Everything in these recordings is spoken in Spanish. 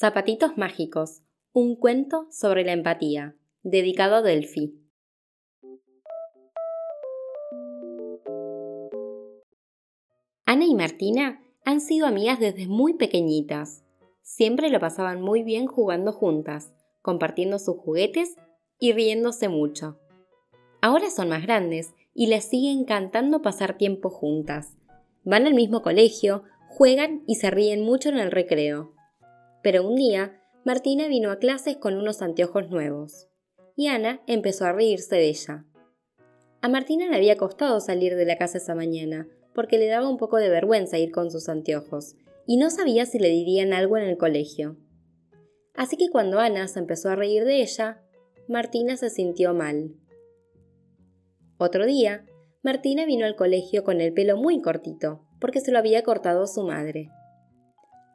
Zapatitos Mágicos, un cuento sobre la empatía, dedicado a Delphi. Ana y Martina han sido amigas desde muy pequeñitas. Siempre lo pasaban muy bien jugando juntas, compartiendo sus juguetes y riéndose mucho. Ahora son más grandes y les sigue encantando pasar tiempo juntas. Van al mismo colegio, juegan y se ríen mucho en el recreo. Pero un día, Martina vino a clases con unos anteojos nuevos, y Ana empezó a reírse de ella. A Martina le había costado salir de la casa esa mañana, porque le daba un poco de vergüenza ir con sus anteojos, y no sabía si le dirían algo en el colegio. Así que cuando Ana se empezó a reír de ella, Martina se sintió mal. Otro día, Martina vino al colegio con el pelo muy cortito, porque se lo había cortado su madre.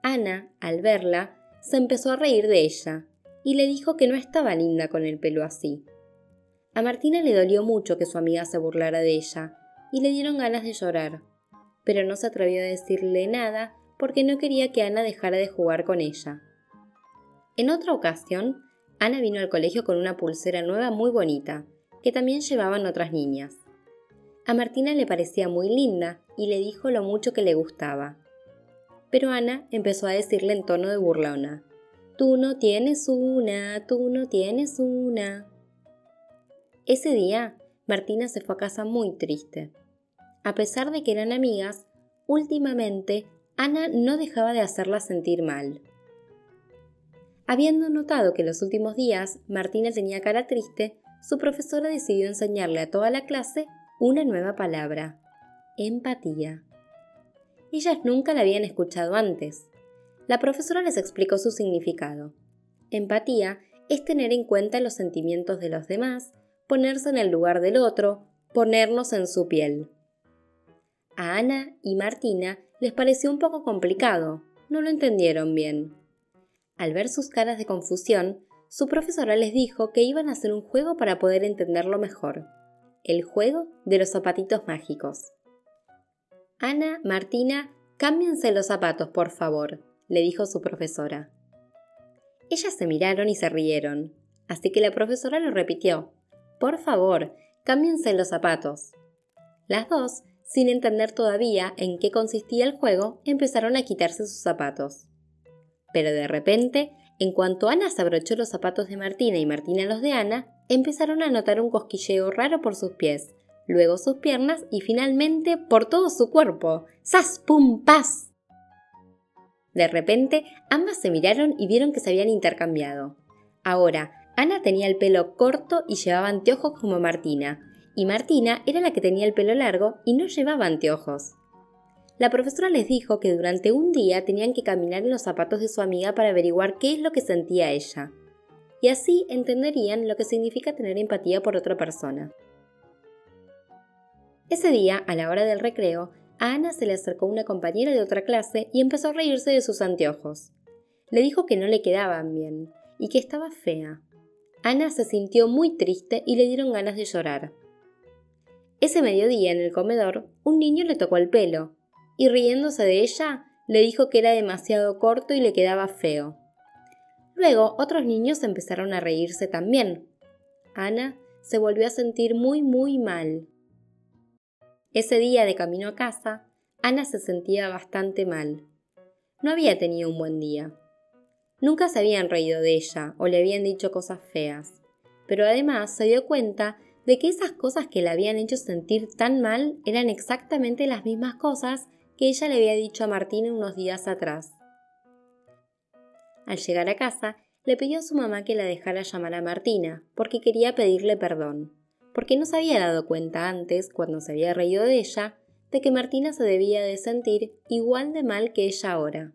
Ana, al verla, se empezó a reír de ella y le dijo que no estaba linda con el pelo así. A Martina le dolió mucho que su amiga se burlara de ella y le dieron ganas de llorar, pero no se atrevió a decirle nada porque no quería que Ana dejara de jugar con ella. En otra ocasión, Ana vino al colegio con una pulsera nueva muy bonita, que también llevaban otras niñas. A Martina le parecía muy linda y le dijo lo mucho que le gustaba pero Ana empezó a decirle en tono de burlona, Tú no tienes una, tú no tienes una. Ese día, Martina se fue a casa muy triste. A pesar de que eran amigas, últimamente Ana no dejaba de hacerla sentir mal. Habiendo notado que los últimos días Martina tenía cara triste, su profesora decidió enseñarle a toda la clase una nueva palabra, empatía. Ellas nunca la habían escuchado antes. La profesora les explicó su significado. Empatía es tener en cuenta los sentimientos de los demás, ponerse en el lugar del otro, ponernos en su piel. A Ana y Martina les pareció un poco complicado, no lo entendieron bien. Al ver sus caras de confusión, su profesora les dijo que iban a hacer un juego para poder entenderlo mejor. El juego de los zapatitos mágicos. Ana, Martina, cámbiense los zapatos, por favor, le dijo su profesora. Ellas se miraron y se rieron, así que la profesora lo repitió. Por favor, cámbiense los zapatos. Las dos, sin entender todavía en qué consistía el juego, empezaron a quitarse sus zapatos. Pero de repente, en cuanto Ana se abrochó los zapatos de Martina y Martina los de Ana, empezaron a notar un cosquilleo raro por sus pies, luego sus piernas y finalmente por todo su cuerpo. ¡Sas, pum, paz! De repente, ambas se miraron y vieron que se habían intercambiado. Ahora, Ana tenía el pelo corto y llevaba anteojos como Martina, y Martina era la que tenía el pelo largo y no llevaba anteojos. La profesora les dijo que durante un día tenían que caminar en los zapatos de su amiga para averiguar qué es lo que sentía ella, y así entenderían lo que significa tener empatía por otra persona. Ese día, a la hora del recreo, a Ana se le acercó una compañera de otra clase y empezó a reírse de sus anteojos. Le dijo que no le quedaban bien y que estaba fea. Ana se sintió muy triste y le dieron ganas de llorar. Ese mediodía en el comedor, un niño le tocó el pelo y riéndose de ella, le dijo que era demasiado corto y le quedaba feo. Luego otros niños empezaron a reírse también. Ana se volvió a sentir muy muy mal. Ese día de camino a casa, Ana se sentía bastante mal. No había tenido un buen día. Nunca se habían reído de ella o le habían dicho cosas feas, pero además se dio cuenta de que esas cosas que la habían hecho sentir tan mal eran exactamente las mismas cosas que ella le había dicho a Martina unos días atrás. Al llegar a casa, le pidió a su mamá que la dejara llamar a Martina, porque quería pedirle perdón porque no se había dado cuenta antes, cuando se había reído de ella, de que Martina se debía de sentir igual de mal que ella ahora.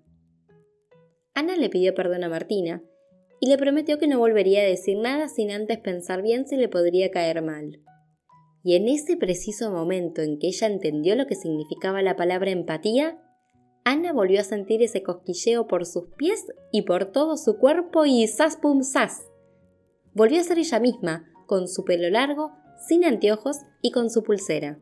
Ana le pidió perdón a Martina y le prometió que no volvería a decir nada sin antes pensar bien si le podría caer mal. Y en ese preciso momento en que ella entendió lo que significaba la palabra empatía, Ana volvió a sentir ese cosquilleo por sus pies y por todo su cuerpo y ¡zas pum zas! Volvió a ser ella misma, con su pelo largo, sin anteojos y con su pulsera.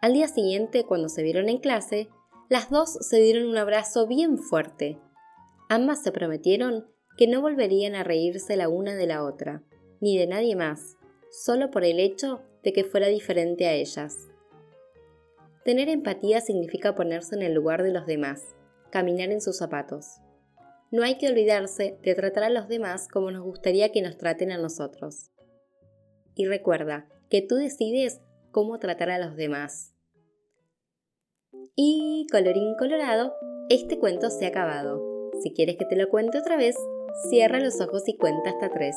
Al día siguiente, cuando se vieron en clase, las dos se dieron un abrazo bien fuerte. Ambas se prometieron que no volverían a reírse la una de la otra, ni de nadie más, solo por el hecho de que fuera diferente a ellas. Tener empatía significa ponerse en el lugar de los demás, caminar en sus zapatos. No hay que olvidarse de tratar a los demás como nos gustaría que nos traten a nosotros. Y recuerda que tú decides cómo tratar a los demás. Y colorín colorado, este cuento se ha acabado. Si quieres que te lo cuente otra vez, cierra los ojos y cuenta hasta tres.